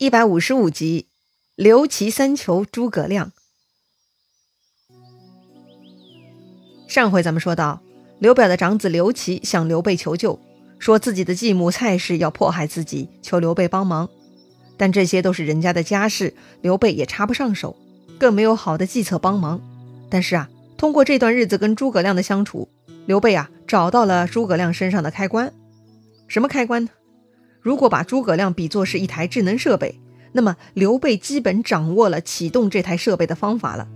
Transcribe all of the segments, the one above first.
一百五十五集，刘琦三求诸葛亮。上回咱们说到，刘表的长子刘琦向刘备求救，说自己的继母蔡氏要迫害自己，求刘备帮忙。但这些都是人家的家事，刘备也插不上手，更没有好的计策帮忙。但是啊，通过这段日子跟诸葛亮的相处，刘备啊找到了诸葛亮身上的开关。什么开关呢？如果把诸葛亮比作是一台智能设备，那么刘备基本掌握了启动这台设备的方法了。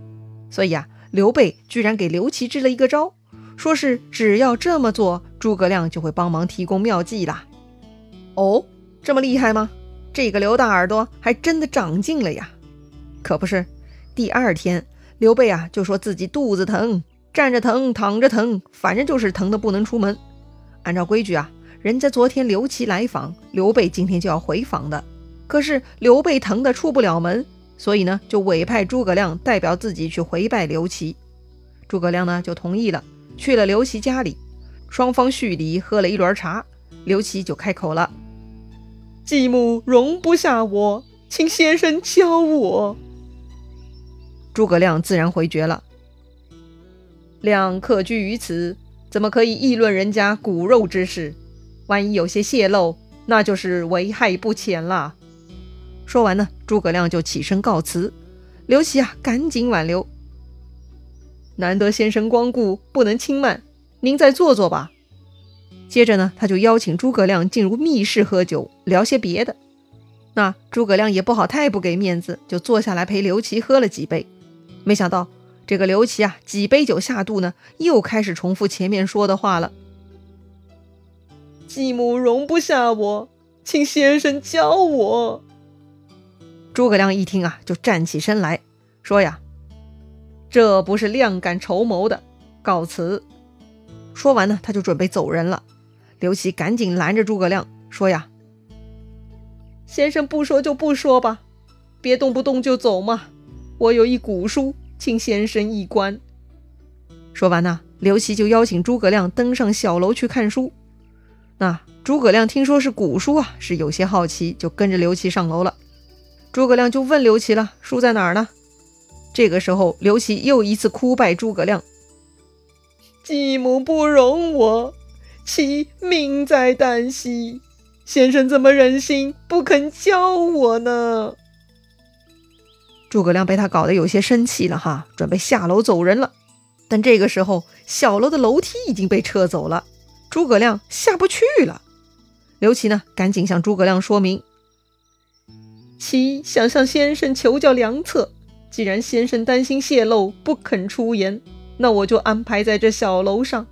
所以啊，刘备居然给刘琦支了一个招，说是只要这么做，诸葛亮就会帮忙提供妙计啦。哦，这么厉害吗？这个刘大耳朵还真的长进了呀！可不是，第二天刘备啊就说自己肚子疼，站着疼，躺着疼，反正就是疼的不能出门。按照规矩啊。人家昨天刘琦来访，刘备今天就要回访的。可是刘备疼得出不了门，所以呢，就委派诸葛亮代表自己去回拜刘琦。诸葛亮呢就同意了，去了刘琦家里，双方叙礼，喝了一轮茶。刘琦就开口了：“继母容不下我，请先生教我。”诸葛亮自然回绝了：“亮客居于此，怎么可以议论人家骨肉之事？”万一有些泄露，那就是危害不浅了。说完呢，诸葛亮就起身告辞。刘琦啊，赶紧挽留。难得先生光顾，不能轻慢，您再坐坐吧。接着呢，他就邀请诸葛亮进入密室喝酒，聊些别的。那诸葛亮也不好太不给面子，就坐下来陪刘琦喝了几杯。没想到这个刘琦啊，几杯酒下肚呢，又开始重复前面说的话了。继母容不下我，请先生教我。诸葛亮一听啊，就站起身来说：“呀，这不是亮敢筹谋的，告辞。”说完呢，他就准备走人了。刘琦赶紧拦着诸葛亮说：“呀，先生不说就不说吧，别动不动就走嘛。我有一古书，请先生一观。”说完呢，刘琦就邀请诸葛亮登上小楼去看书。那诸葛亮听说是古书啊，是有些好奇，就跟着刘琦上楼了。诸葛亮就问刘琦了：“书在哪儿呢？”这个时候，刘琦又一次哭拜诸葛亮：“继母不容我，其命在旦夕。先生怎么忍心不肯教我呢？”诸葛亮被他搞得有些生气了哈，准备下楼走人了。但这个时候，小楼的楼梯已经被撤走了。诸葛亮下不去了，刘琦呢，赶紧向诸葛亮说明：“其想向先生求教良策。既然先生担心泄露，不肯出言，那我就安排在这小楼上，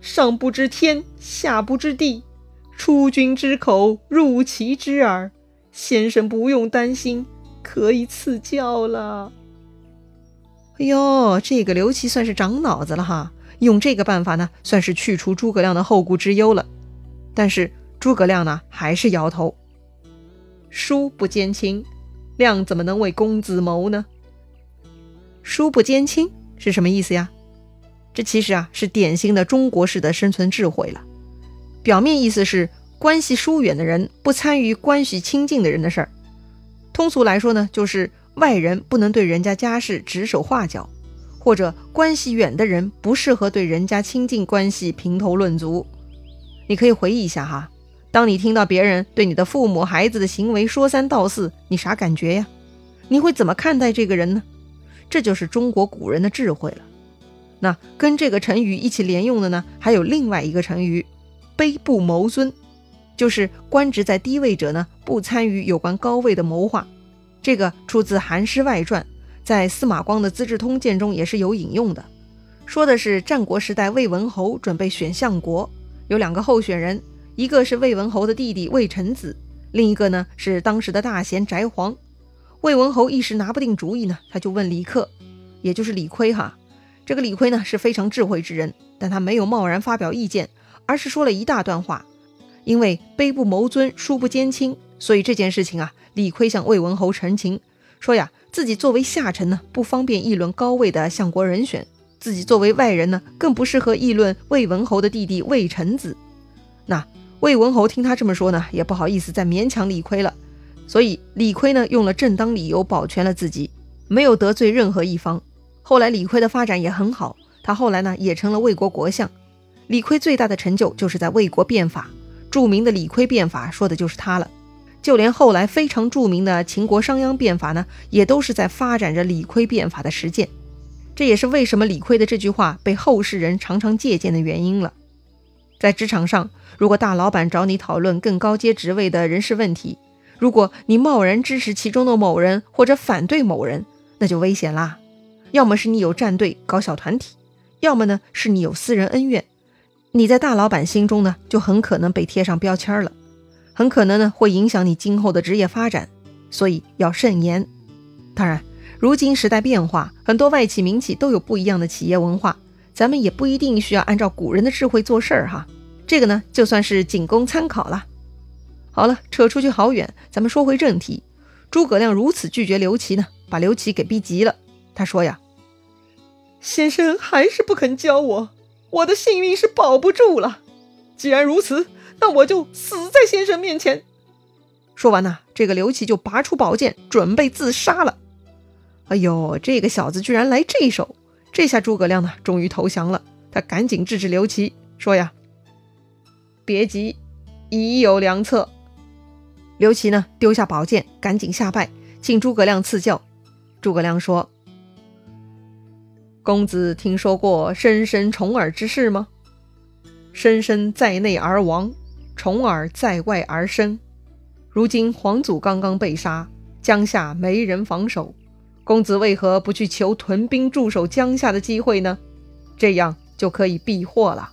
上不知天，下不知地，出君之口，入其之耳。先生不用担心，可以赐教了。”哎呦，这个刘琦算是长脑子了哈。用这个办法呢，算是去除诸葛亮的后顾之忧了。但是诸葛亮呢，还是摇头。叔不兼亲，亮怎么能为公子谋呢？叔不兼亲是什么意思呀？这其实啊，是典型的中国式的生存智慧了。表面意思是关系疏远的人不参与关系亲近的人的事儿。通俗来说呢，就是外人不能对人家家事指手画脚。或者关系远的人不适合对人家亲近关系评头论足。你可以回忆一下哈，当你听到别人对你的父母、孩子的行为说三道四，你啥感觉呀？你会怎么看待这个人呢？这就是中国古人的智慧了。那跟这个成语一起连用的呢，还有另外一个成语“卑不谋尊”，就是官职在低位者呢不参与有关高位的谋划。这个出自《韩诗外传》。在司马光的《资治通鉴》中也是有引用的，说的是战国时代魏文侯准备选相国，有两个候选人，一个是魏文侯的弟弟魏臣子，另一个呢是当时的大贤翟璜。魏文侯一时拿不定主意呢，他就问李克，也就是李悝哈。这个李悝呢是非常智慧之人，但他没有贸然发表意见，而是说了一大段话。因为卑不谋尊，疏不兼亲，所以这件事情啊，李悝向魏文侯陈情说呀。自己作为下臣呢，不方便议论高位的相国人选；自己作为外人呢，更不适合议论魏文侯的弟弟魏臣子。那魏文侯听他这么说呢，也不好意思再勉强李悝了，所以李悝呢用了正当理由保全了自己，没有得罪任何一方。后来李悝的发展也很好，他后来呢也成了魏国国相。李悝最大的成就就是在魏国变法，著名的李悝变法说的就是他了。就连后来非常著名的秦国商鞅变法呢，也都是在发展着李悝变法的实践。这也是为什么李悝的这句话被后世人常常借鉴的原因了。在职场上，如果大老板找你讨论更高阶职位的人事问题，如果你贸然支持其中的某人或者反对某人，那就危险啦。要么是你有战队搞小团体，要么呢是你有私人恩怨，你在大老板心中呢就很可能被贴上标签了，很可能呢会影响你今后的职业发展，所以要慎言。当然，如今时代变化，很多外企民企都有不一样的企业文化。咱们也不一定需要按照古人的智慧做事儿哈，这个呢就算是仅供参考了。好了，扯出去好远，咱们说回正题。诸葛亮如此拒绝刘琦呢，把刘琦给逼急了。他说呀：“先生还是不肯教我，我的性命是保不住了。既然如此，那我就死在先生面前。”说完呢，这个刘琦就拔出宝剑，准备自杀了。哎呦，这个小子居然来这一手！这下诸葛亮呢，终于投降了。他赶紧制止刘琦，说呀：“别急，已有良策。”刘琦呢，丢下宝剑，赶紧下拜，请诸葛亮赐教。诸葛亮说：“公子听说过申生重耳之事吗？申生在内而亡，重耳在外而生。如今皇祖刚刚被杀，江夏没人防守。”公子为何不去求屯兵驻守江夏的机会呢？这样就可以避祸了。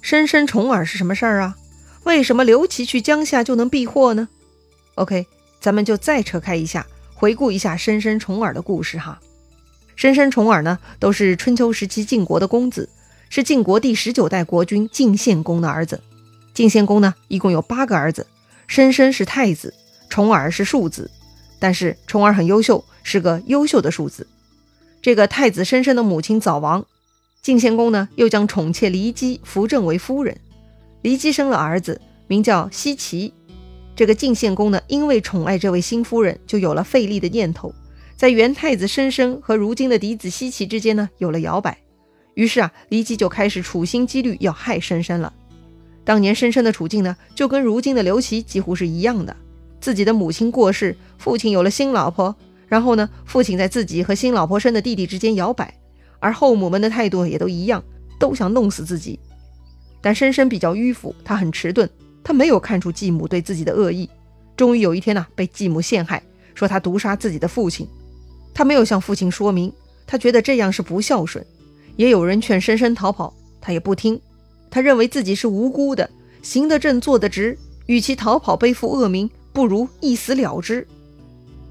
申生重耳是什么事儿啊？为什么刘琦去江夏就能避祸呢？OK，咱们就再扯开一下，回顾一下申生重耳的故事哈。申生重耳呢，都是春秋时期晋国的公子，是晋国第十九代国君晋献公的儿子。晋献公呢，一共有八个儿子，申生是太子，重耳是庶子。但是重耳很优秀。是个优秀的庶子。这个太子申生的母亲早亡，晋献公呢又将宠妾骊姬扶正为夫人。骊姬生了儿子，名叫奚齐。这个晋献公呢，因为宠爱这位新夫人，就有了废立的念头，在元太子申生和如今的嫡子奚齐之间呢有了摇摆。于是啊，骊姬就开始处心积虑要害申生了。当年深深的处境呢，就跟如今的刘琦几乎是一样的。自己的母亲过世，父亲有了新老婆。然后呢，父亲在自己和新老婆生的弟弟之间摇摆，而后母们的态度也都一样，都想弄死自己。但深深比较迂腐，他很迟钝，他没有看出继母对自己的恶意。终于有一天呢，被继母陷害，说他毒杀自己的父亲。他没有向父亲说明，他觉得这样是不孝顺。也有人劝深深逃跑，他也不听。他认为自己是无辜的，行得正，坐得直，与其逃跑背负恶名，不如一死了之。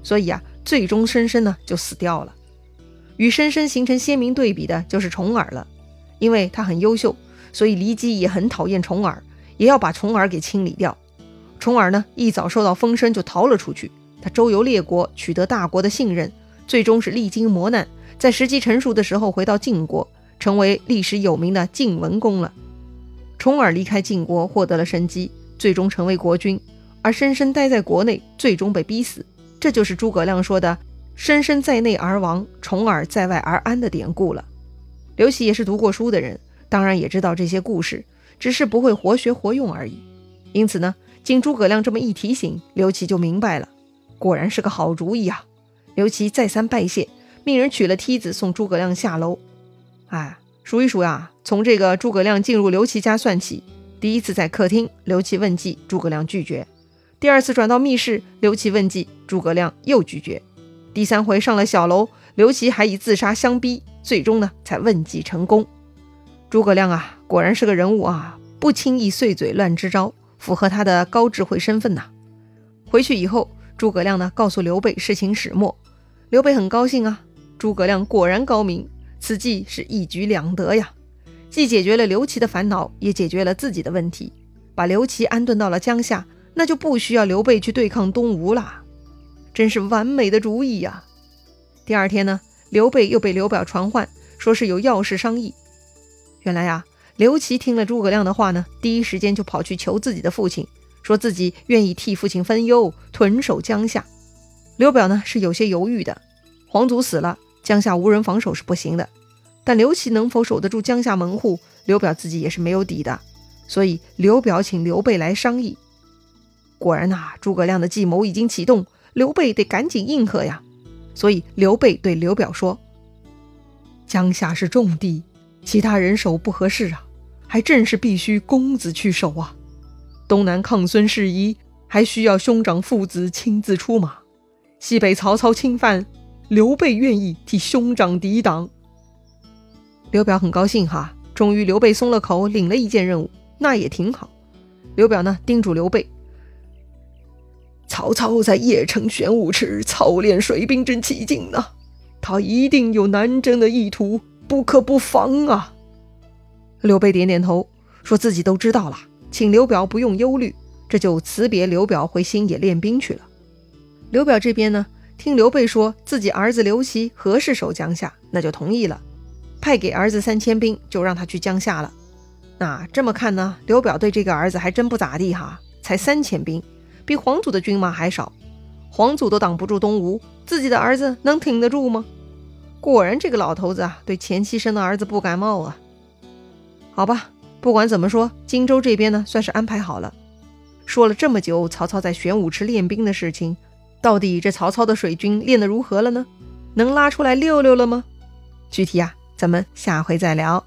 所以啊。最终，申生呢就死掉了。与申生形成鲜明对比的就是重耳了，因为他很优秀，所以骊姬也很讨厌重耳，也要把重耳给清理掉。重耳呢一早受到风声就逃了出去，他周游列国，取得大国的信任，最终是历经磨难，在时机成熟的时候回到晋国，成为历史有名的晋文公了。重耳离开晋国，获得了生机，最终成为国君，而申生待在国内，最终被逼死。这就是诸葛亮说的“申生在内而亡，重耳在外而安”的典故了。刘琦也是读过书的人，当然也知道这些故事，只是不会活学活用而已。因此呢，经诸葛亮这么一提醒，刘琦就明白了，果然是个好主意啊！刘琦再三拜谢，命人取了梯子送诸葛亮下楼。哎，数一数呀，从这个诸葛亮进入刘琦家算起，第一次在客厅，刘琦问计，诸葛亮拒绝。第二次转到密室，刘琦问计，诸葛亮又拒绝。第三回上了小楼，刘琦还以自杀相逼，最终呢才问计成功。诸葛亮啊，果然是个人物啊，不轻易碎嘴乱支招，符合他的高智慧身份呐。回去以后，诸葛亮呢告诉刘备事情始末，刘备很高兴啊，诸葛亮果然高明，此计是一举两得呀，既解决了刘琦的烦恼，也解决了自己的问题，把刘琦安顿到了江夏。那就不需要刘备去对抗东吴了，真是完美的主意呀！第二天呢，刘备又被刘表传唤，说是有要事商议。原来呀，刘琦听了诸葛亮的话呢，第一时间就跑去求自己的父亲，说自己愿意替父亲分忧，屯守江夏。刘表呢是有些犹豫的，皇祖死了，江夏无人防守是不行的。但刘琦能否守得住江夏门户，刘表自己也是没有底的。所以刘表请刘备来商议。果然呐，诸葛亮的计谋已经启动，刘备得赶紧应和呀。所以刘备对刘表说：“江夏是重地，其他人守不合适啊，还正是必须公子去守啊。东南抗孙事宜，还需要兄长父子亲自出马。西北曹操侵犯，刘备愿意替兄长抵挡。”刘表很高兴哈，终于刘备松了口，领了一件任务，那也挺好。刘表呢，叮嘱刘备。曹操在邺城玄武池操练水兵真起劲呢，他一定有南征的意图，不可不防啊！刘备点点头，说自己都知道了，请刘表不用忧虑，这就辞别刘表回新野练兵去了。刘表这边呢，听刘备说自己儿子刘琦合适守江夏，那就同意了，派给儿子三千兵，就让他去江夏了。那这么看呢，刘表对这个儿子还真不咋地哈，才三千兵。比皇祖的军马还少，皇祖都挡不住东吴，自己的儿子能挺得住吗？果然，这个老头子啊，对前妻生的儿子不感冒啊。好吧，不管怎么说，荆州这边呢，算是安排好了。说了这么久，曹操在玄武池练兵的事情，到底这曹操的水军练得如何了呢？能拉出来溜溜了吗？具体啊，咱们下回再聊。